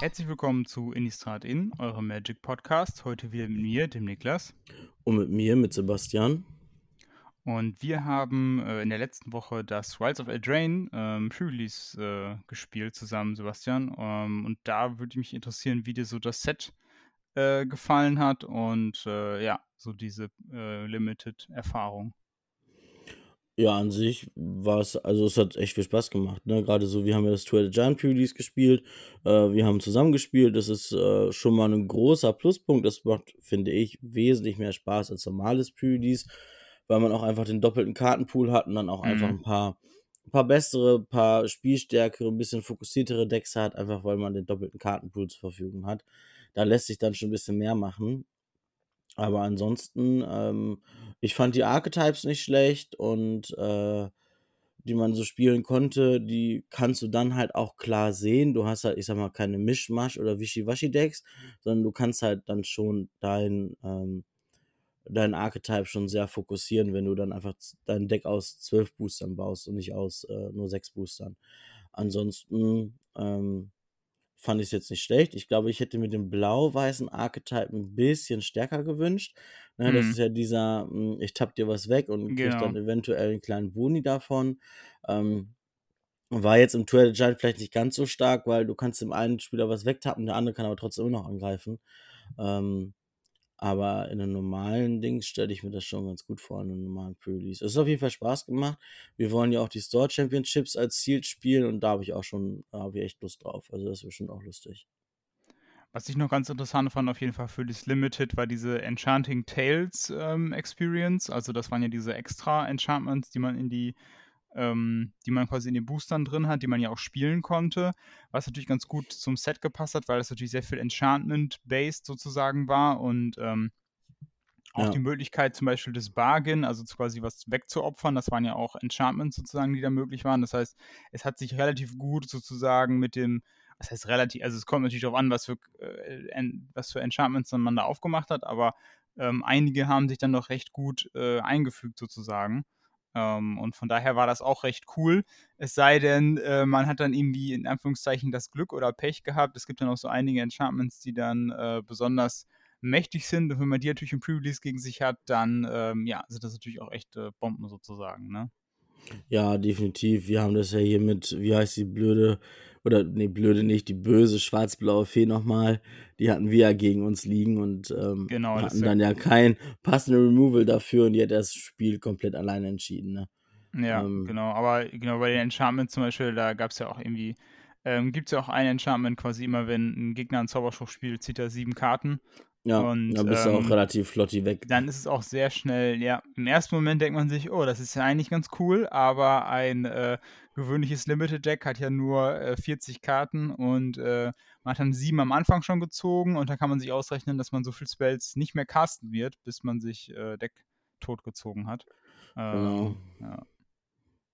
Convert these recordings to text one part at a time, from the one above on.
Herzlich willkommen zu Innistrad In, eurem Magic Podcast. Heute wieder mit mir, dem Niklas. Und mit mir, mit Sebastian. Und wir haben äh, in der letzten Woche das Wilds of Eldraine ähm, Pre-Release äh, gespielt zusammen, Sebastian. Ähm, und da würde mich interessieren, wie dir so das Set äh, gefallen hat und äh, ja, so diese äh, Limited-Erfahrung. Ja, an sich war es, also es hat echt viel Spaß gemacht. Ne? Gerade so, wir haben ja das Tour the Giant Pre-Release gespielt, äh, wir haben zusammen gespielt. Das ist äh, schon mal ein großer Pluspunkt. Das macht, finde ich, wesentlich mehr Spaß als normales Pre-Release, weil man auch einfach den doppelten Kartenpool hat und dann auch einfach Mhm. ein paar, ein paar bessere, ein paar spielstärkere, ein bisschen fokussiertere Decks hat, einfach weil man den doppelten Kartenpool zur Verfügung hat. Da lässt sich dann schon ein bisschen mehr machen. Aber ansonsten, ähm, ich fand die Archetypes nicht schlecht und äh, die man so spielen konnte, die kannst du dann halt auch klar sehen. Du hast halt, ich sag mal, keine Mischmasch oder Wischiwaschi-Decks, sondern du kannst halt dann schon dein, ähm, dein Archetype schon sehr fokussieren, wenn du dann einfach dein Deck aus zwölf Boostern baust und nicht aus äh, nur sechs Boostern. Ansonsten ähm, fand ich es jetzt nicht schlecht. Ich glaube, ich hätte mir den blau-weißen Archetype ein bisschen stärker gewünscht. Ne, das Mhm. ist ja dieser, mh, ich tapp dir was weg und krieg dann Genau. eventuell einen kleinen Boni davon. Ähm, war jetzt im Tour Giant vielleicht nicht ganz so stark, weil du kannst dem einen Spieler was wegtappen, der andere kann aber trotzdem immer noch angreifen. Ähm, aber in einem normalen Ding stelle ich mir das schon ganz gut vor, in einem normalen Pre-Release. Es hat auf jeden Fall Spaß gemacht. Wir wollen ja auch die Store Championships als Ziel spielen und da habe ich auch schon, habe ich echt Lust drauf. Also das wird schon auch lustig. Was ich noch ganz interessant fand, auf jeden Fall für das Limited, war diese Enchanting Tales ähm, Experience. Also, das waren ja diese extra Enchantments, die man in die, ähm, die man quasi in den Boostern drin hat, die man ja auch spielen konnte. Was natürlich ganz gut zum Set gepasst hat, weil es natürlich sehr viel Enchantment-based sozusagen war und ähm, auch Ja. die Möglichkeit zum Beispiel des Bargain, also quasi was wegzuopfern, das waren ja auch Enchantments sozusagen, die da möglich waren. Das heißt, es hat sich relativ gut sozusagen mit dem, was heißt relativ, also es kommt natürlich darauf an, was für, äh, en, was für Enchantments man da aufgemacht hat, aber ähm, einige haben sich dann doch recht gut äh, eingefügt sozusagen. Ähm, und von daher war das auch recht cool. Es sei denn, äh, man hat dann irgendwie in Anführungszeichen das Glück oder Pech gehabt. Es gibt dann auch so einige Enchantments, die dann äh, besonders mächtig sind. Und wenn man die natürlich im Pre-Release gegen sich hat, dann ähm, ja, sind das natürlich auch echte Bomben sozusagen. Ne? Ja, definitiv. Wir haben das ja hier mit, wie heißt die blöde, oder nee, blöde nicht, die böse schwarz-blaue Fee nochmal. Die hatten wir ja gegen uns liegen und ähm, Genau, hatten dann ja kein passendes Removal dafür und die hat das Spiel komplett alleine entschieden. Ne? ja, Ähm, genau. Aber genau bei den Enchantments zum Beispiel, da gab es ja auch irgendwie, ähm, gibt es ja auch ein Enchantment quasi immer, wenn ein Gegner einen Zauberspruch spielt, zieht er sieben Karten. ja, Und da bist du auch ähm, relativ flotti weg. dann ist es auch sehr schnell, ja, im ersten Moment denkt man sich, oh, das ist ja eigentlich ganz cool, aber ein äh, gewöhnliches Limited Deck hat ja nur äh, 40 Karten und äh, man hat dann sieben am Anfang schon gezogen und da kann man sich ausrechnen, dass man so viel Spells nicht mehr casten wird, bis man sich äh, Deck totgezogen hat. Genau. Ähm, ja.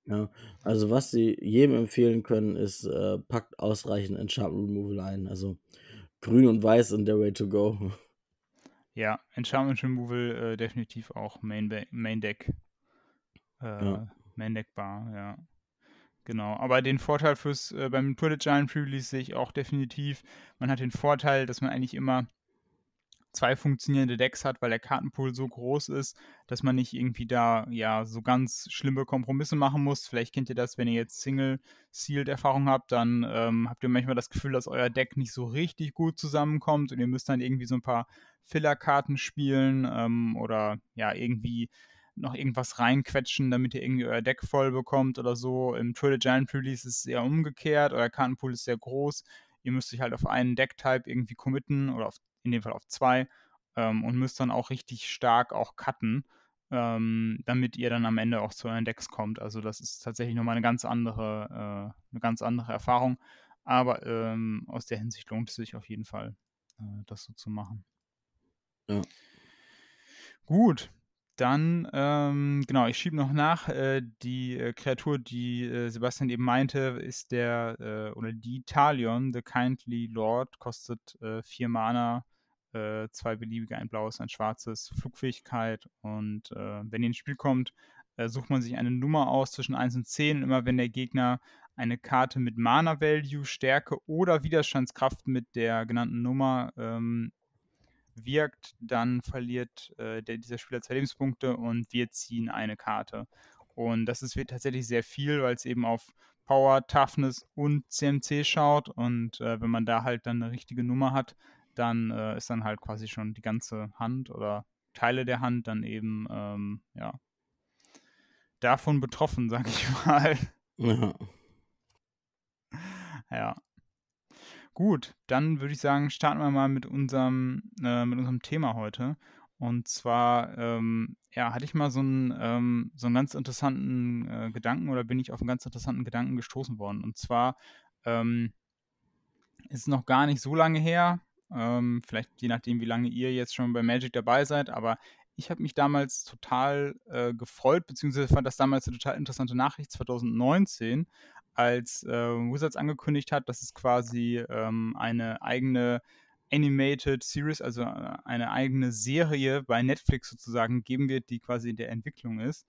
Ja, also was sie jedem empfehlen können, ist, äh, packt ausreichend Enchantment Removal ein. Also grün und weiß und der Way to go. ja, Enchantment Removal äh, definitiv auch Main, Main Deck. Äh, Ja, Main Deck Bar, ja. Genau, aber den Vorteil fürs äh, beim Tour de Giant Pre-Release sehe ich auch definitiv. Man hat den Vorteil, dass man eigentlich immer zwei funktionierende Decks hat, weil der Kartenpool so groß ist, dass man nicht irgendwie da ja so ganz schlimme Kompromisse machen muss. Vielleicht kennt ihr das, wenn ihr jetzt Single-Sealed-Erfahrung habt, dann ähm, habt ihr manchmal das Gefühl, dass euer Deck nicht so richtig gut zusammenkommt und ihr müsst dann irgendwie so ein paar Filler-Karten spielen ähm, oder ja irgendwie noch irgendwas reinquetschen, damit ihr irgendwie euer Deck voll bekommt oder so. Im de Giant Release ist es eher umgekehrt, euer Kartenpool ist sehr groß. Ihr müsst euch halt auf einen Deck-Type irgendwie committen oder auf, in dem Fall auf zwei ähm, und müsst dann auch richtig stark auch cutten, ähm, damit ihr dann am Ende auch zu euren Decks kommt. Also das ist tatsächlich nochmal eine ganz andere, äh, eine ganz andere Erfahrung. Aber ähm, aus der Hinsicht lohnt es sich auf jeden Fall, äh, das so zu machen. ja. Gut, dann, ähm, genau, ich schiebe noch nach. Äh, die äh, Kreatur, die äh, Sebastian eben meinte, ist der, äh, oder die Talion, The Kindly Lord, kostet äh, vier Mana, äh, zwei beliebige, ein blaues, ein schwarzes, Flugfähigkeit. Und wenn ihr ins Spiel kommt, sucht man sich eine Nummer aus zwischen 1 und 10. Und immer wenn der Gegner eine Karte mit Mana Value, Stärke oder Widerstandskraft mit der genannten Nummer ähm, wirkt, dann verliert äh, der, dieser Spieler zwei Lebenspunkte und wir ziehen eine Karte. Und das ist tatsächlich sehr viel, weil es eben auf Power, Toughness und CMC schaut. Und äh, wenn man da halt dann eine richtige Nummer hat, dann äh, ist dann halt quasi schon die ganze Hand oder Teile der Hand dann eben, ähm, ja, davon betroffen, sag ich mal. Ja. Ja. Gut, dann würde ich sagen, starten wir mal mit unserem, äh, mit unserem Thema heute. Und zwar, ähm, ja, hatte ich mal so einen, ähm, so einen ganz interessanten äh, Gedanken oder bin ich auf einen ganz interessanten Gedanken gestoßen worden. Und zwar ähm, ist es noch gar nicht so lange her, ähm, vielleicht je nachdem, wie lange ihr jetzt schon bei Magic dabei seid, aber ich habe mich damals total äh, gefreut, beziehungsweise fand das damals eine total interessante Nachricht 2019, als äh, Wizards angekündigt hat, dass es quasi ähm, eine eigene Animated Series, also äh, eine eigene Serie bei Netflix sozusagen geben wird, die quasi in der Entwicklung ist.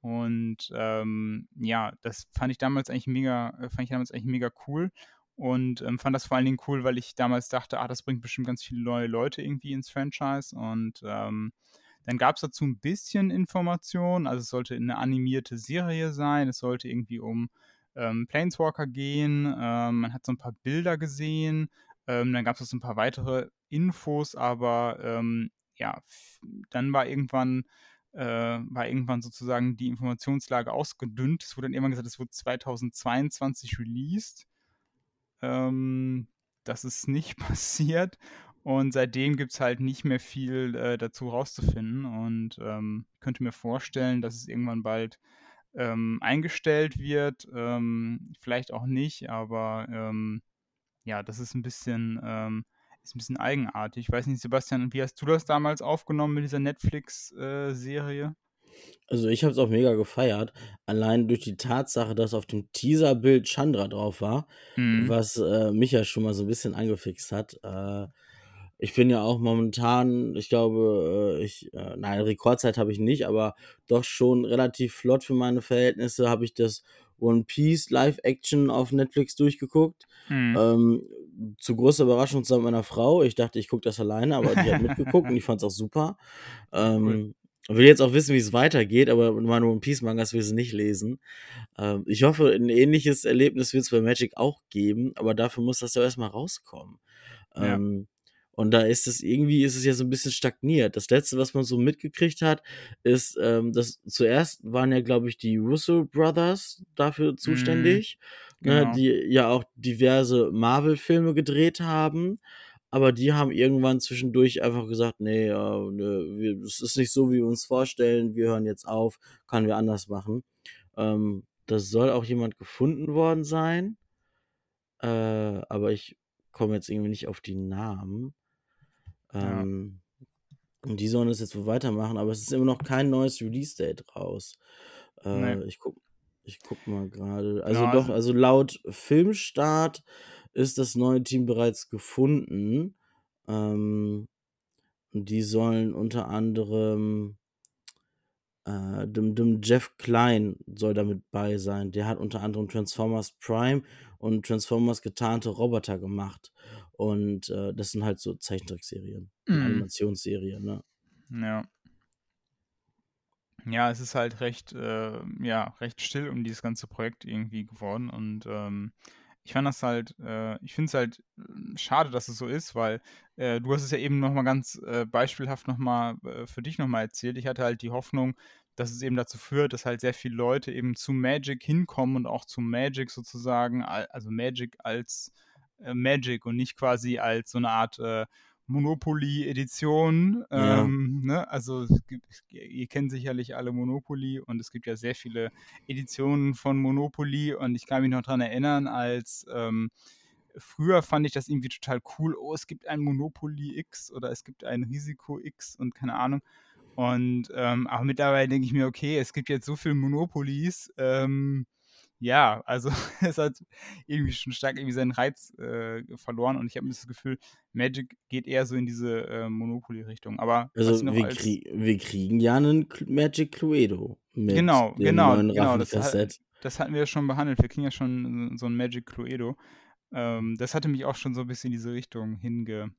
Und ähm, ja, das fand ich damals eigentlich mega, äh, fand ich damals eigentlich mega cool und ähm, fand das vor allen Dingen cool, weil ich damals dachte, ah, das bringt bestimmt ganz viele neue Leute irgendwie ins Franchise und ähm, dann gab es dazu ein bisschen Informationen, also es sollte eine animierte Serie sein, es sollte irgendwie um ähm, Planeswalker gehen. Ähm, man hat so ein paar Bilder gesehen. Ähm, dann gab es so ein paar weitere Infos, aber ähm, ja, dann war irgendwann äh, war irgendwann sozusagen die Informationslage ausgedünnt. Es wurde dann irgendwann gesagt, es wird 2022 released. Ähm, das ist nicht passiert. Und seitdem gibt es halt nicht mehr viel äh, dazu rauszufinden. Und ähm, ich könnte mir vorstellen, dass es irgendwann bald ähm, eingestellt wird. Ähm, vielleicht auch nicht, aber ähm, ja, das ist ein bisschen, ähm, ist ein bisschen eigenartig. Ich weiß nicht, Sebastian, wie hast du das damals aufgenommen mit dieser Netflix-Serie? Äh, also ich habe es auch mega gefeiert, allein durch die Tatsache, dass auf dem Teaserbild Chandra drauf war, mhm. was äh, mich ja schon mal so ein bisschen angefixt hat. Äh, ich bin ja auch momentan, ich glaube, äh, ich, äh, nein, Rekordzeit habe ich nicht, aber doch schon relativ flott für meine Verhältnisse habe ich das One Piece Live-Action auf Netflix durchgeguckt. Mhm. Ähm, zu großer Überraschung zusammen mit meiner Frau. Ich dachte, ich gucke das alleine, aber die hat mitgeguckt und ich fand es auch super. Ähm, cool. Will jetzt auch wissen, wie es weitergeht, aber meine One Piece Mangas will sie nicht lesen. Ähm, ich hoffe, ein ähnliches Erlebnis wird es bei Magic auch geben, aber dafür muss das ja erstmal rauskommen. Ja. Ähm, und da ist es irgendwie, ist es ja so ein bisschen stagniert. Das letzte, was man so mitgekriegt hat, ist, ähm, dass zuerst waren ja, glaube ich, die Russo Brothers dafür mhm. zuständig, mm, genau. ne, die ja auch diverse Marvel-Filme gedreht haben. Aber die haben irgendwann zwischendurch einfach gesagt, nee, äh, nee, es ist nicht so, wie wir uns vorstellen, wir hören jetzt auf, können wir anders machen. Ähm, das soll auch jemand gefunden worden sein. Äh, aber ich komme jetzt irgendwie nicht auf die Namen. Ähm, Und die sollen das jetzt wohl weitermachen, aber es ist immer noch kein neues Release-Date raus. Äh, nee. Ich guck, ich guck mal gerade. Also ja, doch, also, laut Filmstart ist das neue Team bereits gefunden. Ähm, und die sollen unter anderem äh, dem, dem Jeff Klein soll damit bei sein. Der hat unter anderem Transformers Prime und Transformers getarnte Roboter gemacht. Und äh, das sind halt so Zeichentrickserien, mm. Animationsserien, ne? Ja. Ja, es ist halt recht, äh, ja, recht still um dieses ganze Projekt irgendwie geworden. Und ähm, ich fand das halt, äh, ich finde es halt äh, schade, dass es so ist, weil äh, du hast es ja eben nochmal ganz äh, beispielhaft nochmal äh, für dich nochmal erzählt. Ich hatte halt die Hoffnung, dass es eben dazu führt, dass halt sehr viele Leute eben zu Magic hinkommen und auch zu Magic sozusagen, also Magic als Magic und nicht quasi als so eine Art äh, Monopoly-Edition. Ja. Ähm, ne? Also gibt, ihr kennt sicherlich alle Monopoly und es gibt ja sehr viele Editionen von Monopoly und ich kann mich noch daran erinnern, als ähm, früher fand ich das irgendwie total cool. Oh, es gibt ein Monopoly X oder es gibt ein Risiko X und keine Ahnung. Und ähm, aber mittlerweile denke ich mir, okay, es gibt jetzt so viele Monopolies. Ähm, ja, also es hat irgendwie schon stark irgendwie seinen Reiz äh, verloren und ich habe das Gefühl, Magic geht eher so in diese äh, Monopoly-Richtung. Aber also wir, krie wir, kriegen ja einen Magic Cluedo mit genau, dem genau, neuen genau, das, halt, das hatten wir ja schon behandelt. Wir kriegen ja schon so ein Magic Cluedo. Ähm, das hatte mich auch schon so ein bisschen in diese Richtung hinge,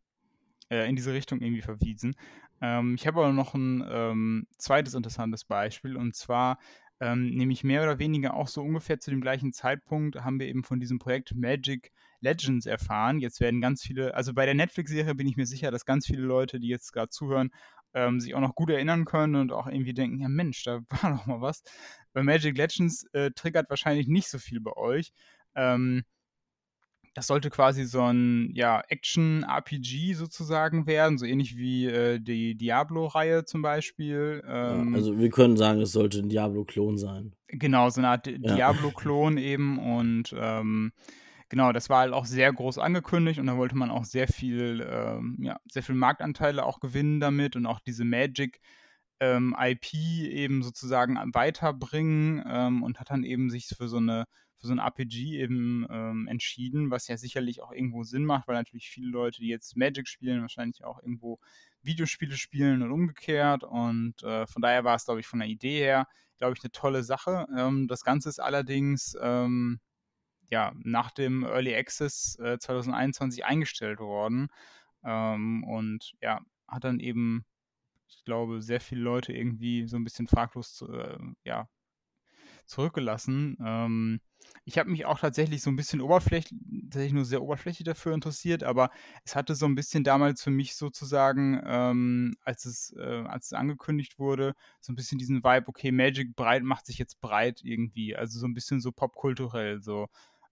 äh, in diese Richtung irgendwie verwiesen. Ähm, ich habe aber noch ein ähm, zweites interessantes Beispiel und zwar ähm, nämlich mehr oder weniger auch so ungefähr zu dem gleichen Zeitpunkt haben wir eben von diesem Projekt Magic Legends erfahren. Jetzt werden ganz viele, also bei der Netflix-Serie bin ich mir sicher, dass ganz viele Leute, die jetzt gerade zuhören, ähm, sich auch noch gut erinnern können und auch irgendwie denken, ja Mensch, da war doch mal was. Bei Magic Legends äh, triggert wahrscheinlich nicht so viel bei euch. Ähm, das sollte quasi so ein ja, Action-RPG sozusagen werden, so ähnlich wie äh, die Diablo-Reihe zum Beispiel. Ähm, ja, also wir können sagen, es sollte ein Diablo-Klon sein. Genau, so eine Art ja. Diablo-Klon eben und ähm, genau, das war halt auch sehr groß angekündigt und da wollte man auch sehr viel, ähm, ja, sehr viel Marktanteile auch gewinnen damit und auch diese Magic ähm, IP eben sozusagen weiterbringen ähm, und hat dann eben sich für so eine für so ein RPG eben ähm, entschieden, was ja sicherlich auch irgendwo Sinn macht, weil natürlich viele Leute, die jetzt Magic spielen, wahrscheinlich auch irgendwo Videospiele spielen und umgekehrt. Und äh, von daher war es, glaube ich, von der Idee her, glaube ich, eine tolle Sache. Ähm, das Ganze ist allerdings ähm, ja nach dem Early Access äh, 2021 eingestellt worden. Ähm, und ja, hat dann eben, ich glaube, sehr viele Leute irgendwie so ein bisschen fraglos äh, ja, zurückgelassen. Ähm, ich habe mich auch tatsächlich so ein bisschen oberflächlich, tatsächlich nur sehr oberflächlich dafür interessiert, aber es hatte so ein bisschen damals für mich sozusagen, ähm, als, es, äh, als es angekündigt wurde, so ein bisschen diesen Vibe, okay, Magic breit macht sich jetzt breit irgendwie, also so ein bisschen so popkulturell, so.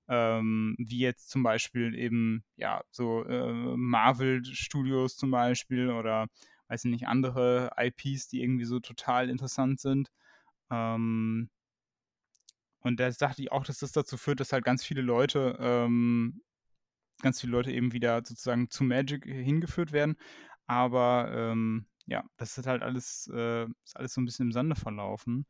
Ähm, wie jetzt zum Beispiel eben, ja, so äh, Marvel-Studios zum Beispiel oder weiß ich nicht, andere IPs, die irgendwie so total interessant sind. Ähm, und da dachte ich auch, dass das dazu führt, dass halt ganz viele Leute, ähm, ganz viele Leute eben wieder sozusagen zu Magic hingeführt werden. Aber ähm, ja, das ist halt alles, äh, ist alles so ein bisschen im Sande verlaufen.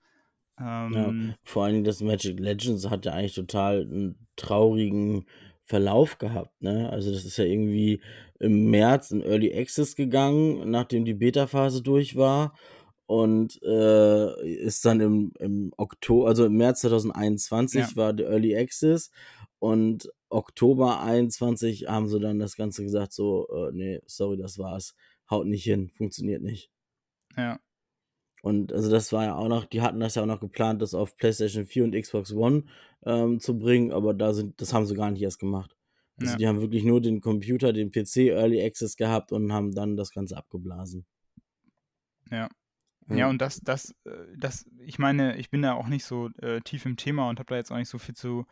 Ähm, ja, vor allem das Magic Legends hat ja eigentlich total einen traurigen Verlauf gehabt, ne? Also das ist ja irgendwie im März in Early Access gegangen, nachdem die Beta-Phase durch war und äh, ist dann im, im Oktober, also im März 2021 ja. war der Early Access und Oktober 21 haben sie dann das Ganze gesagt, so, äh, nee, sorry, das war's, haut nicht hin, funktioniert nicht. Ja. Und also das war ja auch noch, die hatten das ja auch noch geplant, das auf PlayStation 4 und Xbox One ähm, zu bringen, aber da sind, das haben sie gar nicht erst gemacht. Also ja. die haben wirklich nur den Computer, den PC Early Access gehabt und haben dann das Ganze abgeblasen. Ja. Ja, und das, das, äh, das, ich meine, ich bin da auch nicht so äh, tief im Thema und habe da jetzt auch nicht so viel zu,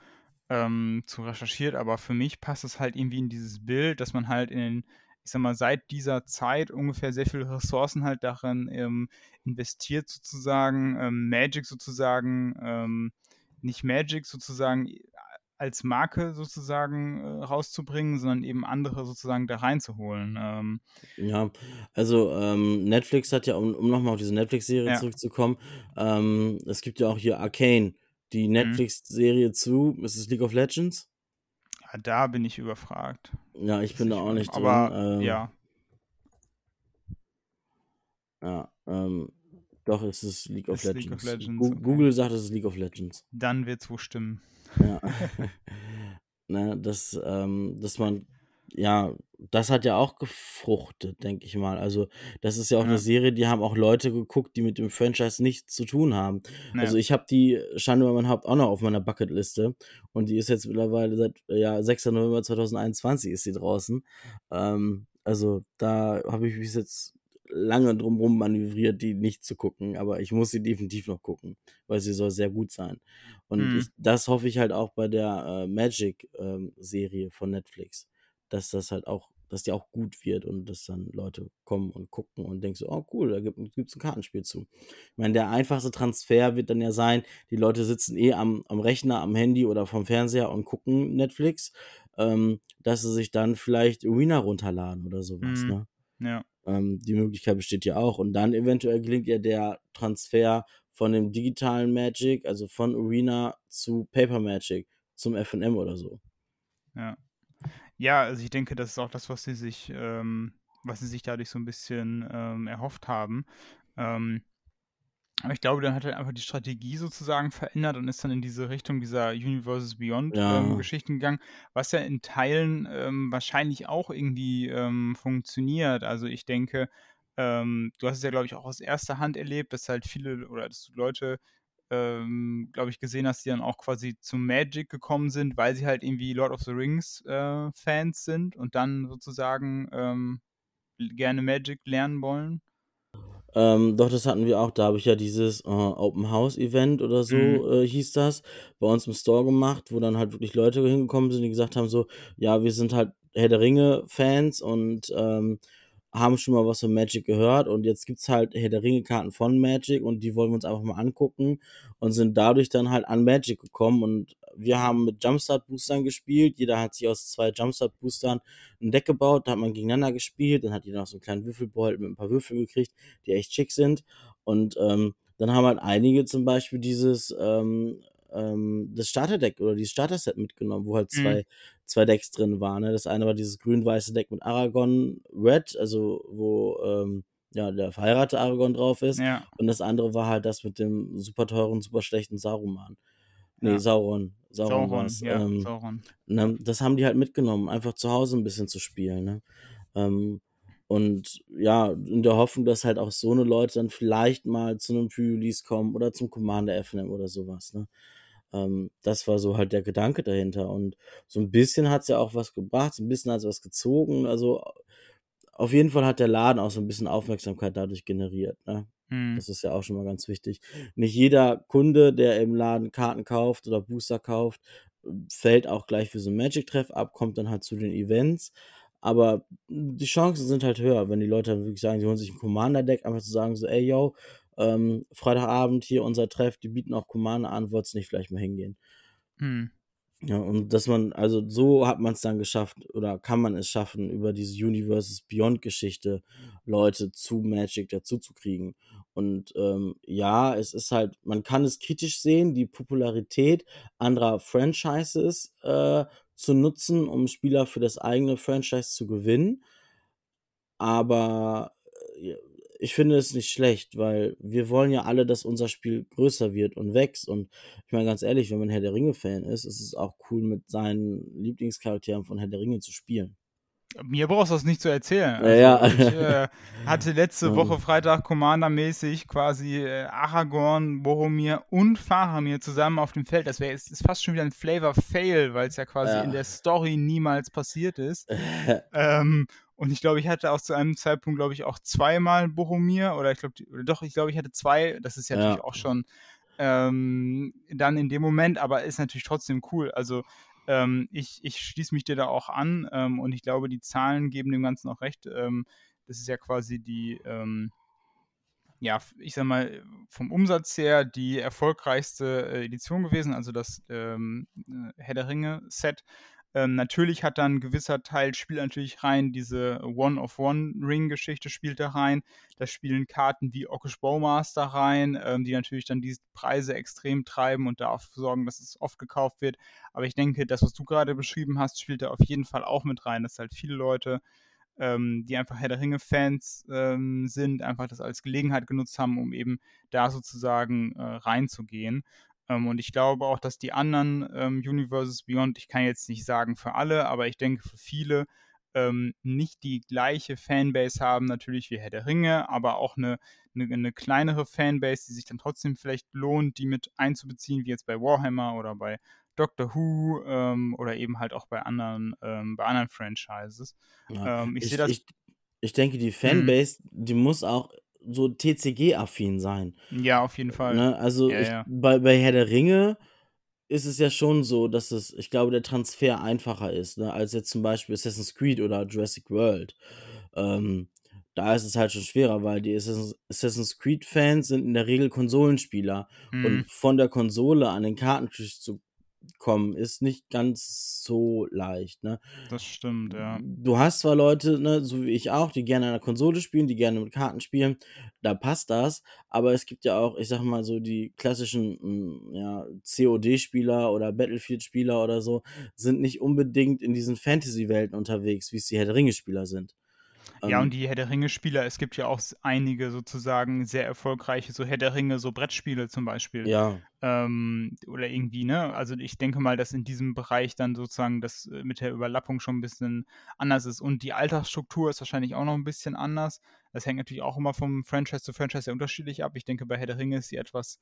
ähm, zu recherchiert, aber für mich passt es halt irgendwie in dieses Bild, dass man halt in den, ich sag mal, seit dieser Zeit ungefähr sehr viele Ressourcen halt darin ähm, investiert, sozusagen, ähm, Magic sozusagen, ähm, nicht Magic sozusagen als Marke sozusagen äh, rauszubringen, sondern eben andere sozusagen da reinzuholen. Ähm, Ja, also ähm, Netflix hat ja, um, um nochmal auf diese Netflix-Serie ja, zurückzukommen, ähm, es gibt ja auch hier Arcane, die mhm. Netflix-Serie zu, ist es League of Legends? ja, da bin ich überfragt. Ja, ich bin da auch nicht drin. Aber ähm, ja, ja, ähm, doch, es ist League of ist League of Legends. Legends, okay. Google sagt, es ist League of Legends. Dann wird's wohl stimmen. Ja. ne, dass, ähm, dass man, ja, das hat ja auch gefruchtet, denke ich mal. Also, das ist ja auch eine Ja, Serie, die haben auch Leute geguckt, die mit dem Franchise nichts zu tun haben. Also, ja, ich habe die Schande über mein Haupt auch noch auf meiner Bucketliste und die ist jetzt mittlerweile seit, ja, 6. November 2021 ist sie draußen. Ähm, also, da habe ich bis jetzt lange drumherum manövriert, die nicht zu gucken, aber ich muss sie definitiv noch gucken, weil sie soll sehr gut sein. Und hm, ich, das hoffe ich halt auch bei der äh, Magic-Serie von Netflix, dass das halt auch, dass die auch gut wird und dass dann Leute kommen und gucken und denken so, oh cool, da gibt es ein Kartenspiel zu. Ich meine, der einfachste Transfer wird dann ja sein, die Leute sitzen eh am, am Rechner, am Handy oder vom Fernseher und gucken Netflix, ähm, dass sie sich dann vielleicht Arena runterladen oder sowas, hm, ne? ja, Ähm, die Möglichkeit besteht ja auch. Und dann eventuell gelingt ja der Transfer von dem digitalen Magic, also von Arena zu Paper Magic, zum FNM oder so. ja. Ja, also ich denke, das ist auch das, was sie sich, ähm, was sie sich dadurch so ein bisschen ähm, erhofft haben. Ähm, Aber ich glaube, der hat halt einfach die Strategie sozusagen verändert und ist dann in diese Richtung dieser Universes Beyond, ähm, Ja. Geschichten gegangen, was ja in Teilen, ähm, wahrscheinlich auch irgendwie, ähm, funktioniert. Also, ich denke, ähm, du hast es ja, glaube ich, auch aus erster Hand erlebt, dass halt viele oder dass du Leute, ähm, glaube ich, gesehen hast, die dann auch quasi zu Magic gekommen sind, weil sie halt irgendwie Lord of the Rings, äh, sind und dann sozusagen, ähm, gerne Magic lernen wollen. Ähm, doch, das hatten wir auch. Da habe ich ja dieses, äh, Open House Event oder so, Mhm. äh, hieß das, bei uns im Store gemacht, wo dann halt wirklich Leute hingekommen sind, die gesagt haben so: „Ja, wir sind halt Herr der Ringe-Fans und, ähm, haben schon mal was von Magic gehört und jetzt gibt's halt Herr der Ringe-Karten von Magic und die wollen wir uns einfach mal angucken“ und sind dadurch dann halt an Magic gekommen und wir haben mit Jumpstart-Boostern gespielt. Jeder hat sich aus 2 Jumpstart-Boostern 'n Deck gebaut, da hat man gegeneinander gespielt, dann hat jeder noch so 'n kleinen Würfelbeutel mit 'n paar Würfeln gekriegt, die echt schick sind. Und, ähm, dann haben halt einige zum Beispiel dieses, ähm ähm, das Starterdeck oder dieses Starter-Set mitgenommen, wo halt Mhm. 2 2 Decks drin waren, ne? Das eine war dieses grün-weiße Deck mit Aragorn Red, also wo, ähm, ja, der verheiratete Aragorn drauf ist. Ja. Und das andere war halt das mit dem super teuren, super schlechten Saruman. Ne, Ja. Sauron. Sauron Sauron, ja, Ähm, Sauron. ne, das haben die halt mitgenommen, einfach zu Hause 'n bisschen zu spielen, ne? Ähm, und ja, in der Hoffnung, dass halt auch so 'ne Leute dann vielleicht mal zu 'nem Pre-Release kommen oder zum Commander FNM oder so was, ne? Ähm, das war so halt der Gedanke dahinter und so 'n bisschen hat's ja auch was gebracht, so 'n bisschen hat's was gezogen. Also, auf jeden Fall hat der Laden auch so 'n bisschen Aufmerksamkeit dadurch generiert, ne? Mhm. Das ist ja auch schon mal ganz wichtig. Nicht jeder Kunde, der im Laden Karten kauft oder Booster kauft, fällt auch gleich für so 'n Magic-Treff ab, kommt dann halt zu den Events. Aber die Chancen sind halt höher, wenn die Leute wirklich sagen, sie holen sich 'n Commander-Deck, einfach zu sagen so: „Ey, yo, ähm, Freitagabend hier unser Treff, die bieten auch Commander an, wolltest nicht vielleicht mal hingehen?“ Mhm. Ja, und dass man also, so hat man's dann geschafft oder kann man es schaffen, über diese Universes Beyond Geschichte Leute zu Magic dazuzukriegen. Und, ähm, ja, es ist halt man kann es kritisch sehen, die Popularität anderer Franchises, äh, zu nutzen, um Spieler für das eigene Franchise zu gewinnen. Aber, äh, ich finde es nicht schlecht, weil wir wollen ja alle, dass unser Spiel größer wird und wächst. Und ich meine ganz ehrlich, wenn man Herr der Ringe-Fan ist, ist es auch cool, mit seinen Lieblingscharakteren von Herr der Ringe zu spielen. Mir brauchst du das nicht zu erzählen. Ja, ja. Also, ich, äh, hatte letzte. Woche Freitag Commander-mäßig quasi, äh, Aragorn, Boromir und Faramir zusammen auf dem Feld. Das wäre ist ist fast schon wieder 'n Flavor-Fail, weil's ja quasi in Ja. der Story niemals passiert ist. Ähm, und ich glaube, ich hatte auch zu einem Zeitpunkt, glaube ich, auch zweimal Boromir oder ich glaube doch, ich glaube, ich hatte 2. Das ist ja natürlich Ja. auch schon, ähm, dann in dem Moment, aber ist natürlich trotzdem cool. Also, ähm, ich ich schließe mich dir da auch an, ähm, und ich glaube, die Zahlen geben dem Ganzen auch recht. Ähm, das ist ja quasi die, ähm ja, ich sage mal, vom Umsatz her die erfolgreichste, äh, Edition gewesen, also das, ähm, äh, Herr der Ringe-Set. Ähm, natürlich hat da 'n gewisser Teil spielt natürlich rein, diese One-of-One-Ring-Geschichte spielt da rein. Da spielen Karten wie Orcish Bowmaster rein, ähm, die natürlich dann die Preise extrem treiben und dafür sorgen, dass es oft gekauft wird. Aber ich denke, das, was du grade beschrieben hast, spielt da auf jeden Fall auch mit rein, dass halt viele Leute, ähm, die einfach Herr der Ringe-Fans, ähm, sind, einfach das als Gelegenheit genutzt haben, um eben da sozusagen, äh, reinzugehen. Ähm, und ich glaube auch, dass die anderen, ähm, Universes Beyond ich kann jetzt nicht sagen für alle, aber ich denke für viele, ähm, nicht die gleiche Fanbase haben natürlich wie Herr der Ringe, aber auch 'ne 'ne 'ne kleinere Fanbase, die sich dann trotzdem vielleicht lohnt, die mit einzubeziehen, wie jetzt bei Warhammer oder bei Doctor Who, ähm, oder eben halt auch bei anderen ähm, bei anderen Franchises. Ja, Ähm, ich sehe ich das ich ich denke, die Mhm. Fanbase, die muss auch so TCG-affin sein. Ja, auf jeden Fall. Ne, also, Ja, ich ja. bei bei Herr der Ringe ist es ja schon so, dass es ich glaube, der Transfer einfacher ist, ne, als jetzt zum Beispiel Assassin's Creed oder Jurassic World. Ähm, da ist es halt schon schwerer, weil die Assassin's Creed-Fans sind in der Regel Konsolenspieler Mhm. und von der Konsole an den Kartentisch zu kommen, ist nicht ganz so leicht, ne? Das stimmt, ja. Du hast zwar Leute, ne, so wie ich auch, die gerne an der Konsole spielen, die gerne mit Karten spielen, da passt das, aber es gibt ja auch, ich sage mal so, die klassischen, hm, ja, COD-Spieler oder Battlefield-Spieler oder so, sind nicht unbedingt in diesen Fantasy-Welten unterwegs, wie's die Herr der Ringe-Spieler sind. Ja, und Ähm, die Herr der Ringe-Spieler, es gibt ja auch einige sozusagen sehr erfolgreiche, so Herr der Ringe, so Brettspiele zum Beispiel. ja, Ähm, oder irgendwie, ne? Also ich denke mal, dass in diesem Bereich dann sozusagen das äh, mit der Überlappung schon ein bisschen anders ist. Und die Altersstruktur ist wahrscheinlich auch noch ein bisschen anders. Das hängt natürlich auch immer vom Franchise zu Franchise sehr unterschiedlich ab. Ich denke, bei Herr der Ringe ist sie etwas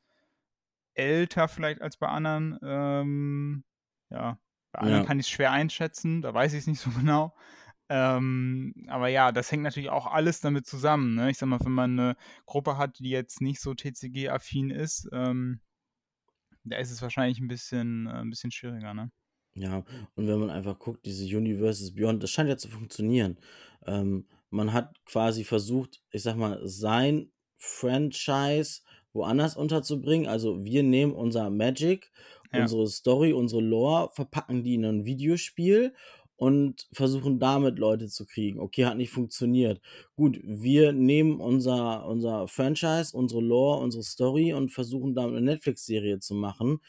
älter vielleicht als bei anderen. Ähm, ja, bei anderen ja. kann ich es schwer einschätzen, da weiß ich es nicht so genau. Ähm, aber ja, das hängt natürlich auch alles damit zusammen. Ne? Ich sag mal, wenn man eine Gruppe hat, die jetzt nicht so TCG-affin ist, ähm, da ist es wahrscheinlich ein bisschen, äh, ein bisschen schwieriger, ne? Ja, und wenn man einfach guckt, diese Universes Beyond, das scheint ja zu funktionieren. Ähm, man hat quasi versucht, ich sag mal, sein Franchise woanders unterzubringen. Also wir nehmen unser Magic, Ja. unsere Story, unsere Lore, verpacken die in ein Videospiel und versuchen damit Leute zu kriegen. Okay, hat nicht funktioniert. Gut, wir nehmen unser, unser Franchise, unsere Lore, unsere Story und versuchen damit eine Netflix-Serie zu machen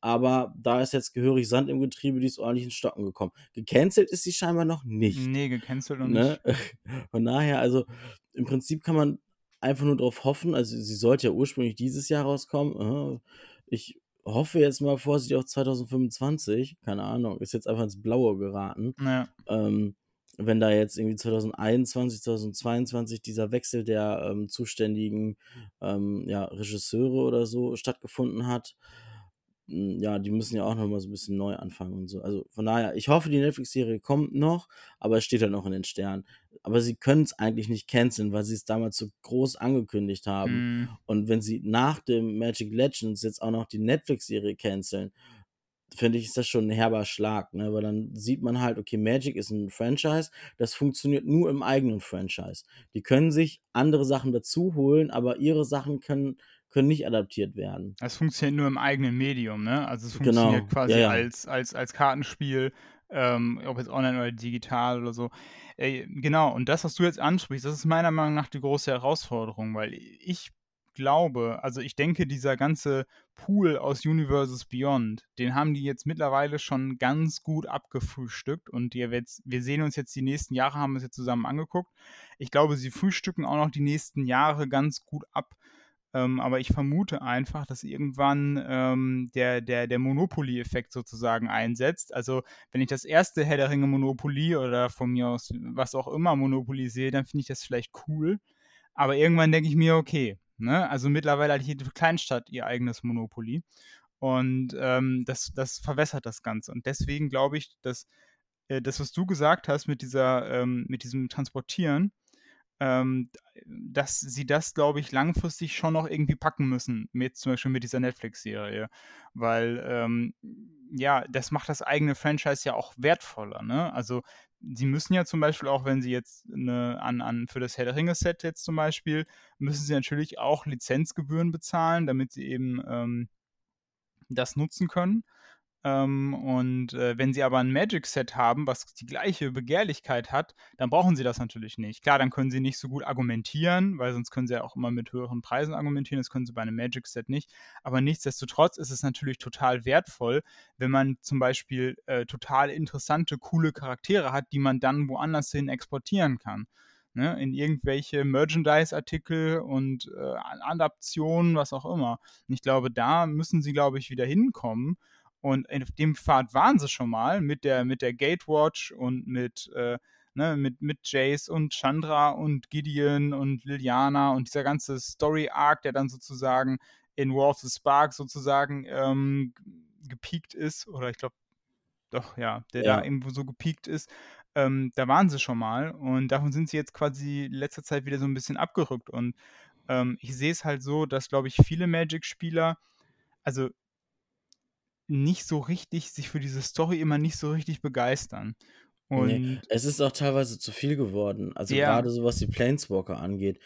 aber da ist jetzt gehörig Sand im Getriebe, die ist ordentlich ins Stocken gekommen. Gecancelt ist sie scheinbar noch nicht, Ne, gecancelt noch ne? nicht. Von daher, also im Prinzip kann man einfach nur darauf hoffen also sie sollte ja ursprünglich dieses Jahr rauskommen. Ich hoffe jetzt mal vorsichtig auf 2025, keine Ahnung, ist jetzt einfach ins Blaue geraten. Ja. Ähm, wenn da jetzt irgendwie 2021, 2022 dieser Wechsel der ähm, zuständigen ähm, ja, Regisseure oder so stattgefunden hat, ja, die müssen ja auch noch mal so ein bisschen neu anfangen und so. Also, von daher, ich hoffe, die Netflix-Serie kommt noch, aber es steht halt noch in den Sternen. Aber sie können es eigentlich nicht canceln, weil sie es damals so groß angekündigt haben. Mhm. Und wenn sie nach dem Magic Legends jetzt auch noch die Netflix-Serie canceln, finde ich, ist das schon ein herber Schlag, ne? Weil dann sieht man halt, okay, Magic ist ein Franchise, das funktioniert nur im eigenen Franchise. Die können sich andere Sachen dazu holen, aber ihre Sachen können können nicht adaptiert werden. Das funktioniert nur im eigenen Medium, ne? Also es Genau, funktioniert ja, quasi ja. als, als, als Kartenspiel, ähm, ob jetzt online oder digital oder so. Äh, genau, und das, was du jetzt ansprichst, das ist meiner Meinung nach die große Herausforderung, weil ich glaube, also ich denke, dieser ganze Pool aus Universes Beyond, den haben die jetzt mittlerweile schon ganz gut abgefrühstückt und die, jetzt, wir sehen uns jetzt die nächsten Jahre, haben wir es jetzt zusammen angeguckt. Ich glaube, sie frühstücken auch noch die nächsten Jahre ganz gut ab. Ähm, aber ich vermute einfach, dass irgendwann ähm, der, der, der Monopoly-Effekt sozusagen einsetzt. Also, wenn ich das erste Herr der Ringe Monopoly oder von mir aus was auch immer Monopoly sehe, dann finde ich das vielleicht cool. Aber irgendwann denke ich mir, okay, ne? Also mittlerweile hat jede Kleinstadt ihr eigenes Monopoly. Und ähm, das, das verwässert das Ganze. Und deswegen glaube ich, dass äh, das, was du gesagt hast mit dieser, ähm, mit diesem Transportieren, ähm, dass sie das, glaube ich, langfristig schon noch irgendwie packen müssen, mit, zum Beispiel mit dieser Netflix-Serie. Weil, ähm, ja, das macht das eigene Franchise ja auch wertvoller, ne? Also, sie müssen ja zum Beispiel auch, wenn sie jetzt eine, an, an für das Herr der Ringe-Set jetzt zum Beispiel, müssen sie natürlich auch Lizenzgebühren bezahlen, damit sie eben ähm, das nutzen können. Ähm, und äh, wenn sie aber ein Magic-Set haben, was die gleiche Begehrlichkeit hat, dann brauchen sie das natürlich nicht. Klar, dann können sie nicht so gut argumentieren, weil sonst können sie ja auch immer mit höheren Preisen argumentieren. Das können sie bei einem Magic-Set nicht. Aber nichtsdestotrotz ist es natürlich total wertvoll, wenn man zum Beispiel äh, total interessante, coole Charaktere hat, die man dann woanders hin exportieren kann. Ne, in irgendwelche Merchandise-Artikel und äh, Adaptionen, was auch immer. Und ich glaube, da müssen sie, glaube ich, wieder hinkommen. Und auf dem Pfad waren sie schon mal mit der, mit der Gatewatch und mit, äh, ne, mit, mit Jace und Chandra und Gideon und Liliana und dieser ganze Story-Arc, der dann sozusagen in War of the Spark sozusagen ähm, gepiekt ist. Oder ich glaube, doch, ja, der Ja. da irgendwo so gepiekt ist. Ähm, da waren sie schon mal und davon sind sie jetzt quasi in letzter Zeit wieder so ein bisschen abgerückt. Und ähm, ich sehe es halt so, dass, glaube ich, viele Magic-Spieler, also nicht so richtig, sich für diese Story immer nicht so richtig begeistern. Und es ist auch teilweise zu viel geworden. Also ja, gerade so was die Planeswalker angeht.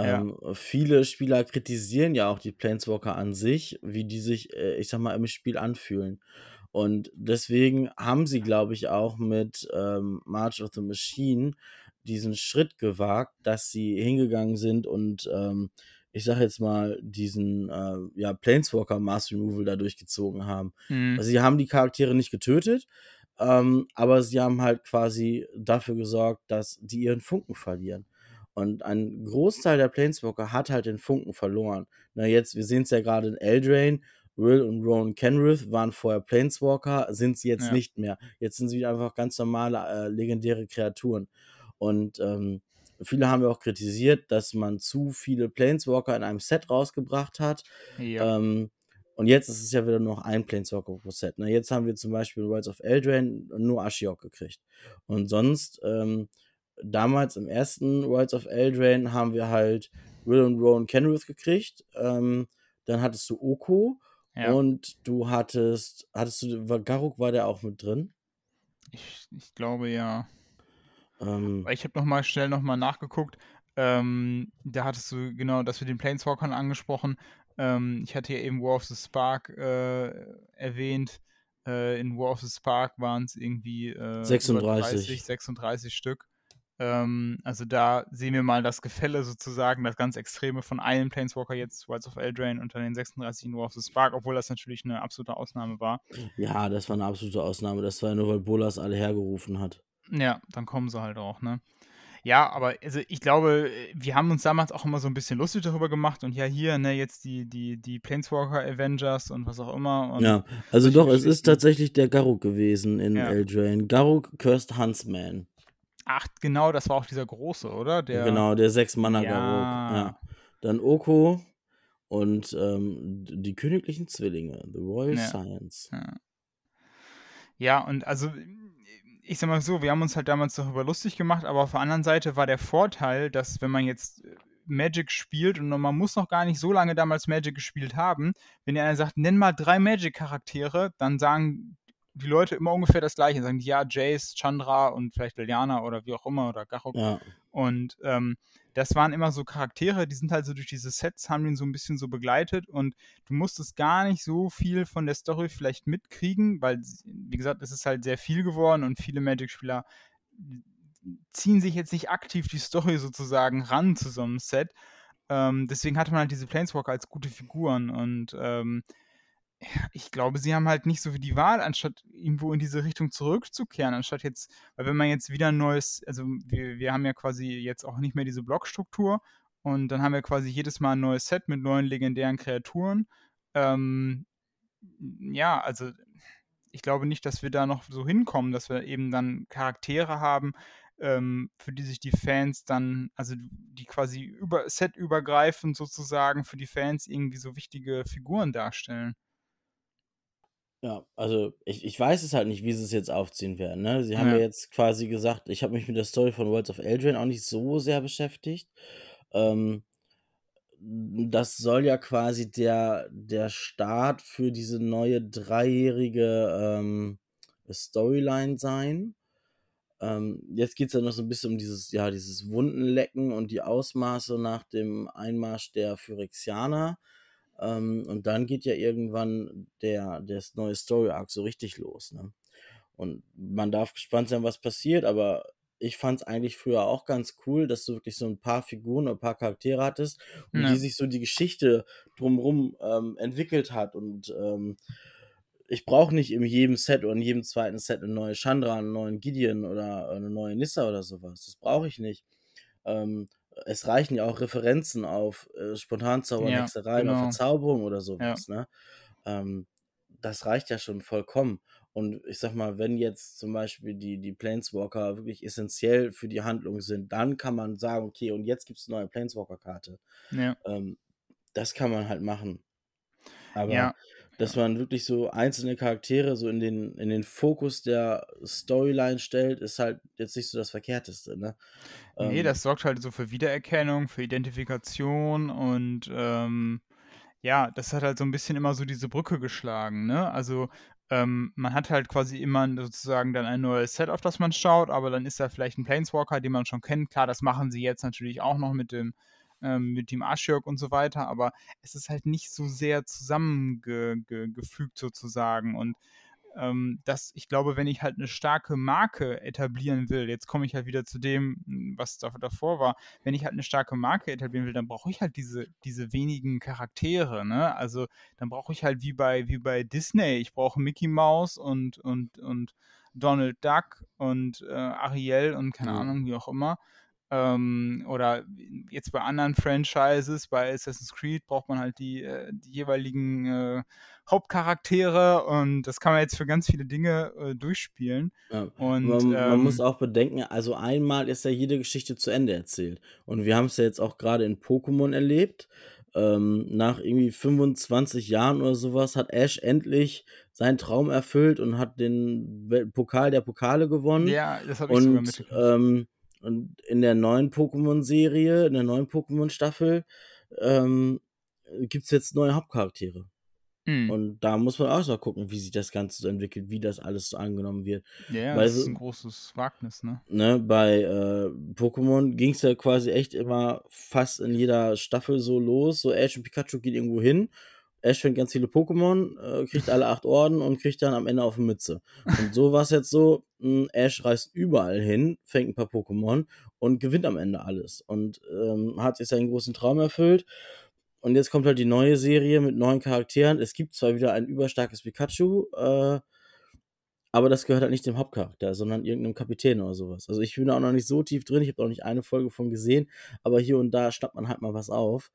ja, Ähm, viele Spieler kritisieren ja auch die Planeswalker an sich, wie die sich, äh, ich sag mal, im Spiel anfühlen. Und deswegen haben sie, glaube ich, auch mit ähm, March of the Machine diesen Schritt gewagt, dass sie hingegangen sind und ähm, ich sag jetzt mal, diesen äh, ja, Planeswalker Mass Removal da durchgezogen haben. mhm, Also sie haben die Charaktere nicht getötet, ähm, aber sie haben halt quasi dafür gesorgt, dass die ihren Funken verlieren. Und ein Großteil der Planeswalker hat halt den Funken verloren. Na jetzt, wir sehen es ja gerade in Eldraine, Will und Rowan Kenrith waren vorher Planeswalker, sind sie jetzt Ja. nicht mehr. Jetzt sind sie einfach ganz normale, äh, legendäre Kreaturen. Und ähm, viele haben ja auch kritisiert, dass man zu viele Planeswalker in einem Set rausgebracht hat. Ja. Ähm, und jetzt ist es ja wieder nur noch ein Planeswalker pro Set. Ne? Jetzt haben wir zum Beispiel Worlds of Eldraine nur Ashiok gekriegt. Und sonst, ähm, damals im ersten Worlds of Eldraine haben wir halt Will und Rowan Kenrith gekriegt. Ähm, dann hattest du Oko ja. und du hattest, hattest du, war Garuk war der auch mit drin? Ich, ich glaube ja. Ähm, Ich habe noch mal schnell noch mal nachgeguckt. Ähm, da hattest du genau das mit den Planeswalkern angesprochen. Ähm, ich hatte ja eben War of the Spark äh, erwähnt. Äh, in War of the Spark waren es irgendwie äh, 36. 30, 36 Stück. Ähm, also da sehen wir mal das Gefälle sozusagen, das ganz Extreme von einem Planeswalker jetzt, Wilds of Eldraine, unter den 36 in War of the Spark, obwohl das natürlich eine absolute Ausnahme war. ja, das war eine absolute Ausnahme. Das war ja nur, weil Bolas alle hergerufen hat. Ja, dann kommen sie halt auch, ne? Ja, aber also ich glaube, wir haben uns damals auch immer so ein bisschen lustig darüber gemacht und ja, hier, ne, jetzt die, die, die Planeswalker Avengers und was auch immer. Ja, also doch, es ist tatsächlich der Garuk gewesen in Ja. Eldraine. Garuk Cursed Huntsman. Ach, genau, das war auch dieser große, oder? Der, Genau, der sechs Manner Ja. Garuk. Ja. Dann Oko und ähm, die königlichen Zwillinge, The Royal Ja. Science. Ja. Ja, und also, ich sag mal so, wir haben uns halt damals darüber lustig gemacht, aber auf der anderen Seite war der Vorteil, dass wenn man jetzt äh, Magic spielt und man muss noch gar nicht so lange damals Magic gespielt haben, wenn einer sagt, nenn mal drei Magic-Charaktere, dann sagen die Leute immer ungefähr das gleiche. Sagen die, ja, Jace, Chandra und vielleicht Liliana oder wie auch immer oder Garok. Ja, Und ähm, das waren immer so Charaktere, die sind halt so durch diese Sets, haben den so ein bisschen so begleitet und du musstest gar nicht so viel von der Story vielleicht mitkriegen, weil, wie gesagt, es ist halt sehr viel geworden und viele Magic-Spieler ziehen sich jetzt nicht aktiv die Story sozusagen ran zu so einem Set. Ähm, deswegen hatte man halt diese Planeswalker als gute Figuren und ähm, ich glaube, sie haben halt nicht so wie die Wahl, anstatt irgendwo in diese Richtung zurückzukehren, anstatt jetzt, weil wenn man jetzt wieder ein neues, also wir, wir haben ja quasi jetzt auch nicht mehr diese Blockstruktur und dann haben wir quasi jedes Mal ein neues Set mit neuen legendären Kreaturen. Ähm, ja, also ich glaube nicht, dass wir da noch so hinkommen, dass wir eben dann Charaktere haben, ähm, für die sich die Fans dann, also die quasi über setübergreifend sozusagen für die Fans irgendwie so wichtige Figuren darstellen. Ja, also ich, ich weiß es halt nicht, wie sie es jetzt aufziehen werden. Ne? Sie haben ja Ja. jetzt quasi gesagt, ich habe mich mit der Story von Worlds of Eldraine auch nicht so sehr beschäftigt. Ähm, das soll ja quasi der, der Start für diese neue dreijährige ähm, Storyline sein. Ähm, jetzt geht es ja noch so ein bisschen um dieses, ja, dieses Wundenlecken und die Ausmaße nach dem Einmarsch der Phyrexianer. Ähm, und dann geht ja irgendwann der, der neue Story Arc so richtig los. Ne? Und man darf gespannt sein, was passiert, aber ich fand es eigentlich früher auch ganz cool, dass du wirklich so ein paar Figuren, ein paar Charaktere hattest und Ja. die sich so die Geschichte drumherum ähm, entwickelt hat. Und ähm, ich brauche nicht in jedem Set oder in jedem zweiten Set eine neue Chandra, einen neuen Gideon oder eine neue Nissa oder sowas. Das brauche ich nicht. Ähm, es reichen ja auch Referenzen auf äh, Spontanzauber, Ja, Hexereien oder genau. Verzauberung oder sowas. Ne? Ähm, das reicht ja schon vollkommen. Und ich sag mal, wenn jetzt zum Beispiel die, die Planeswalker wirklich essentiell für die Handlung sind, dann kann man sagen, okay, und jetzt gibt es eine neue Planeswalker-Karte. Ja, Ähm, das kann man halt machen. Aber ja, dass man wirklich so einzelne Charaktere so in den, in den Fokus der Storyline stellt, ist halt jetzt nicht so das Verkehrteste, ne? nee, Ähm, das sorgt halt so für Wiedererkennung, für Identifikation und ähm, ja, das hat halt so ein bisschen immer so diese Brücke geschlagen, ne? Also ähm, man hat halt quasi immer sozusagen dann ein neues Set, auf das man schaut, aber dann ist da vielleicht ein Planeswalker, den man schon kennt. Klar, das machen sie jetzt natürlich auch noch mit dem ähm, mit dem Ashiok und so weiter, aber es ist halt nicht so sehr zusammengefügt sozusagen und ähm, dass ich glaube, wenn ich halt eine starke Marke etablieren will, jetzt komme ich halt wieder zu dem, was da, davor war, wenn ich halt eine starke Marke etablieren will, dann brauche ich halt diese, diese wenigen Charaktere, ne? Also dann brauche ich halt wie bei, wie bei Disney, ich brauche Mickey Mouse und, und, und Donald Duck und äh, Ariel und keine Ja. Ahnung, wie auch immer. Ähm, oder jetzt bei anderen Franchises, bei Assassin's Creed braucht man halt die, äh, die jeweiligen äh, Hauptcharaktere und das kann man jetzt für ganz viele Dinge äh, durchspielen. Ja. Und Man, man ähm, muss auch bedenken, also einmal ist ja jede Geschichte zu Ende erzählt. Und wir haben es ja jetzt auch gerade in Pokémon erlebt. Ähm, nach irgendwie 25 Jahren oder sowas hat Ash endlich seinen Traum erfüllt und hat den Pokal der Pokale gewonnen. ja, das habe ich sogar Und, mitgekriegt. Und in der neuen Pokémon-Serie, in der neuen Pokémon-Staffel, ähm, gibt es jetzt neue Hauptcharaktere. Hm. Und da muss man auch mal gucken, wie sich das Ganze so entwickelt, wie das alles so angenommen wird. Ja, ja, weil das ist ein großes Wagnis, ne? Ne, bei äh, Pokémon ging es ja quasi echt immer fast in jeder Staffel so los. So Ash und Pikachu gehen irgendwo hin. Ash fängt ganz viele Pokémon, äh, kriegt alle acht Orden und kriegt dann am Ende auf die Mütze. Und so war es jetzt so, mh, Ash reist überall hin, fängt ein paar Pokémon und gewinnt am Ende alles. Und ähm, hat sich seinen großen Traum erfüllt. Und jetzt kommt halt die neue Serie mit neuen Charakteren. Es gibt zwar wieder ein überstarkes Pikachu, äh, aber das gehört halt nicht dem Hauptcharakter, sondern irgendeinem Kapitän oder sowas. Also ich bin da auch noch nicht so tief drin, ich habe auch nicht eine Folge von gesehen, aber hier und da schnappt man halt mal was auf.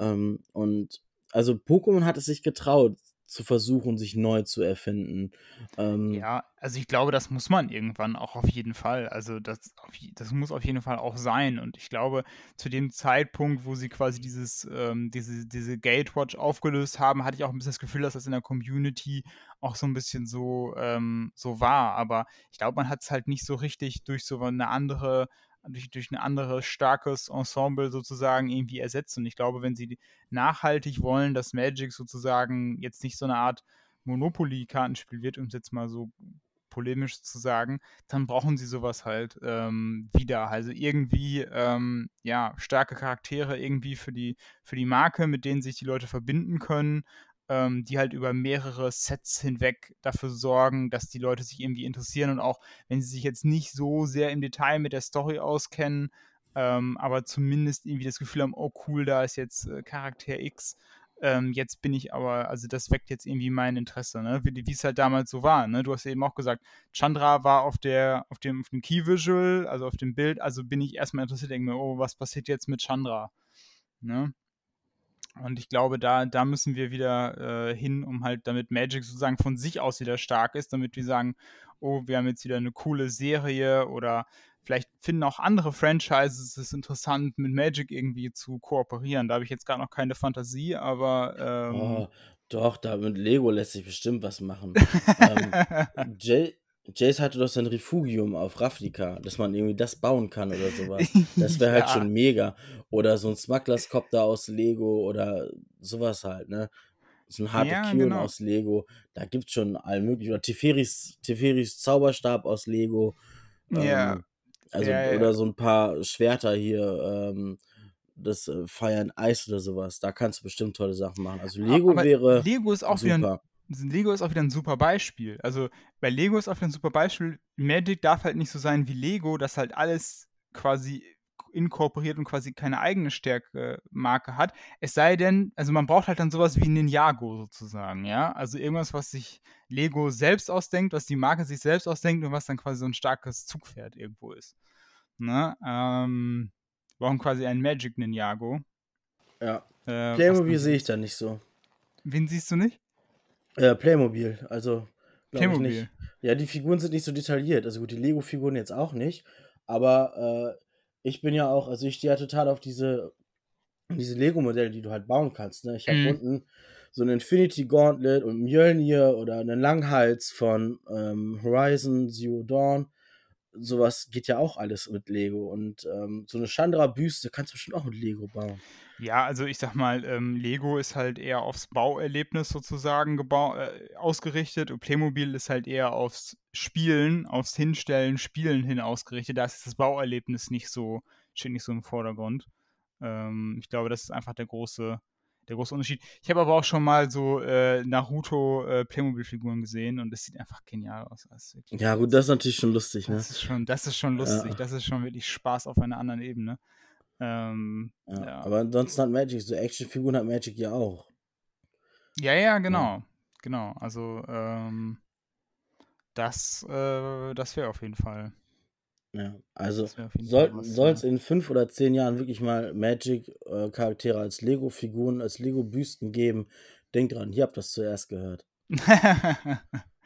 Ähm, und also Pokémon hat es sich getraut, zu versuchen, sich neu zu erfinden. Ähm, Ja, also ich glaube, das muss man irgendwann auch auf jeden Fall. Also das, das muss auf jeden Fall auch sein. Und ich glaube, zu dem Zeitpunkt, wo sie quasi dieses, ähm, diese, diese Gatewatch aufgelöst haben, hatte ich auch ein bisschen das Gefühl, dass das in der Community auch so ein bisschen so, ähm, so war. Aber ich glaube, man hat es halt nicht so richtig durch so eine andere, durch, durch ein anderes starkes Ensemble sozusagen irgendwie ersetzt. Und ich glaube, wenn sie nachhaltig wollen, dass Magic sozusagen jetzt nicht so eine Art Monopoly-Kartenspiel wird, um es jetzt mal so polemisch zu sagen, dann brauchen sie sowas halt ähm, wieder. Also irgendwie, ähm, ja, starke Charaktere irgendwie für die, für die Marke, mit denen sich die Leute verbinden können, ähm, die halt über mehrere Sets hinweg dafür sorgen, dass die Leute sich irgendwie interessieren und auch, wenn sie sich jetzt nicht so sehr im Detail mit der Story auskennen, ähm, aber zumindest irgendwie das Gefühl haben, oh cool, da ist jetzt äh, Charakter X, ähm, jetzt bin ich aber, also das weckt jetzt irgendwie mein Interesse, ne? Wie es halt damals so war, ne? Du hast eben auch gesagt, Chandra war auf der, auf dem, auf dem Key Visual, also auf dem Bild, also bin ich erstmal interessiert, denke mir, oh, was passiert jetzt mit Chandra? Ne? Und ich glaube, da, da müssen wir wieder äh, hin, um halt, damit Magic sozusagen von sich aus wieder stark ist, damit wir sagen, oh, wir haben jetzt wieder eine coole Serie oder vielleicht finden auch andere Franchises es interessant, mit Magic irgendwie zu kooperieren. Da habe ich jetzt gerade noch keine Fantasie, aber ähm, oh, doch, da mit Lego lässt sich bestimmt was machen. ähm, Jay, Jace hatte doch sein Refugium auf Ravnica, dass man irgendwie das bauen kann oder sowas. Das wäre halt Ja. schon mega. Oder so ein Smugglerskopter aus Lego oder sowas halt, ne? So ein Heart Ja, genau. aus Lego. Da gibt's schon all mögliche. Oder Teferis, Teferis Zauberstab aus Lego. Ja. Ähm, also, Ja, oder so ein paar Schwerter hier, ähm, das äh, and Ice oder sowas. Da kannst du bestimmt tolle Sachen machen. Also Lego Aber wäre Lego ist auch wieder ein super. Lego ist auch wieder ein super Beispiel. Also bei Lego ist auch wieder ein super Beispiel. Magic darf halt nicht so sein wie Lego, dass halt alles quasi inkorporiert und quasi keine eigene Stärke-Marke hat. Es sei denn, also man braucht halt dann sowas wie Ninjago sozusagen, ja. Also irgendwas, was sich Lego selbst ausdenkt, was die Marke sich selbst ausdenkt und was dann quasi so ein starkes Zugpferd irgendwo ist. Ne? Ähm, wir brauchen quasi einen Magic Ninjago. Ja. Äh, Playmobil sehe ich da nicht so. Wen siehst du nicht? Äh, Playmobil, also glaube ich nicht. Ja, die Figuren sind nicht so detailliert. Also gut, die Lego-Figuren jetzt auch nicht. Aber äh, ich bin ja auch, also ich stehe ja total auf diese, diese Lego-Modelle, die du halt bauen kannst. Ne? Ich habe Mhm. unten so ein Infinity Gauntlet und Mjölnir oder einen Langhals von ähm, Horizon Zero Dawn. Sowas geht ja auch alles mit Lego. Und ähm, so eine Chandra-Büste kannst du bestimmt auch mit Lego bauen. Ja, also ich sag mal, ähm, Lego ist halt eher aufs Bauerlebnis sozusagen äh, ausgerichtet und Playmobil ist halt eher aufs Spielen, aufs Hinstellen, Spielen hin ausgerichtet. Da ist das Bauerlebnis nicht so, steht nicht so im Vordergrund. Ähm, ich glaube, das ist einfach der große, der große Unterschied. Ich habe aber auch schon mal so äh, Naruto äh, Playmobil-Figuren gesehen und es sieht einfach genial aus. Ja, gut, das ist natürlich schon lustig, ne? das ist schon, das ist schon lustig. Ja. Das ist schon wirklich Spaß auf einer anderen Ebene. Ähm, Ja, ja. Aber ansonsten hat Magic, so Actionfiguren hat Magic ja auch. Ja, ja, genau. Genau. Also, ähm, Das, äh, das wäre auf jeden Fall. Ja, also soll es Ja. in fünf oder zehn Jahren wirklich mal Magic-Charaktere als Lego-Figuren, als Lego-Büsten geben, denkt dran, ihr habt das zuerst gehört.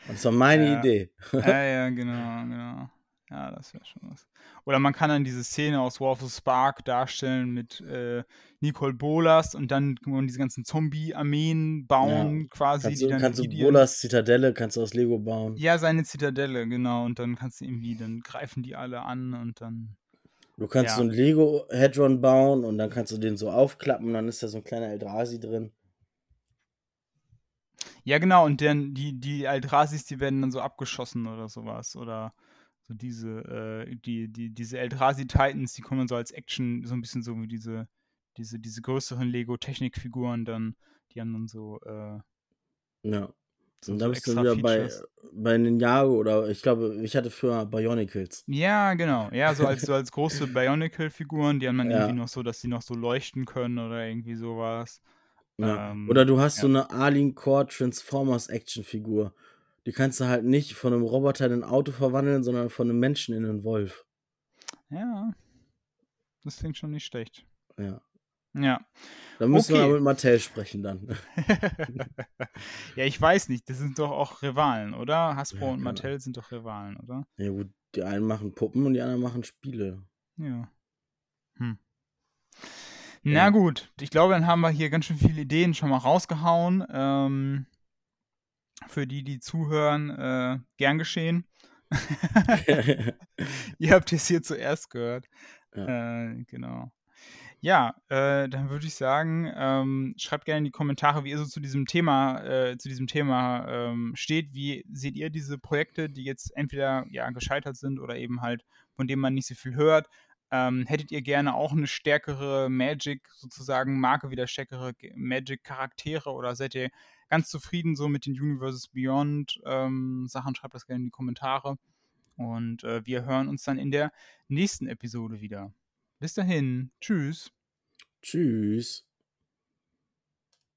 Das war meine Ja. Idee. ja, ja, genau, genau. Ja, das wäre schon was. Oder man kann dann diese Szene aus War of the Spark darstellen mit äh, Nicole Bolas und dann diese ganzen Zombie-Armeen bauen, quasi, Kannst die du, dann kannst du Bolas Zitadelle, kannst du aus Lego bauen. Ja, seine Zitadelle, genau. Und dann kannst du irgendwie, dann greifen die alle an und dann. Du kannst Ja. so ein Lego Hedron bauen und dann kannst du den so aufklappen, dann ist da so ein kleiner Eldrazi drin. Ja, genau, und dann die, die Eldrasis, die werden dann so abgeschossen oder sowas. Oder so diese, äh, die, die, diese Eldrazi-Titans, die kommen so als Action, so ein bisschen so wie diese, diese, diese größeren Lego-Technikfiguren dann, die haben dann so, äh, Ja. so, und so dann bist du wieder bei, Features. bei Ninjago oder ich glaube, ich hatte früher Bionicles. Ja, genau. Ja, so als, so als große Bionicle-Figuren, die haben dann Ja. irgendwie noch so, dass die noch so leuchten können oder irgendwie sowas. Ja. Ähm, Oder du hast ja. so eine Arlene Core Transformers Actionfigur. Die kannst du halt nicht von einem Roboter in ein Auto verwandeln, sondern von einem Menschen in einen Wolf. Ja, das klingt schon nicht schlecht. Ja. Ja. Da müssen wir Okay. aber mit Mattel sprechen dann. ja, ich weiß nicht, das sind doch auch Rivalen, oder? Hasbro Ja, und keine Mattel sind doch Rivalen, oder? Ja gut, die einen machen Puppen und die anderen machen Spiele. Ja. Hm. Na Ja. gut, ich glaube, dann haben wir hier ganz schön viele Ideen schon mal rausgehauen. Ähm, für die, die zuhören, äh, gern geschehen. Ihr habt es hier zuerst gehört. Äh, genau. Ja, äh, dann würde ich sagen, ähm, schreibt gerne in die Kommentare, wie ihr so zu diesem Thema, äh, zu diesem Thema ähm, steht. Wie seht ihr diese Projekte, die jetzt entweder ja gescheitert sind oder eben halt, von denen man nicht so viel hört? Ähm, hättet ihr gerne auch eine stärkere Magic, sozusagen Marke, wieder stärkere Ge- Magic-Charaktere oder seid ihr ganz zufrieden so mit den Universes Beyond ähm, Sachen? Schreibt das gerne in die Kommentare. Und äh, wir hören uns dann in der nächsten Episode wieder. Bis dahin. Tschüss. Tschüss.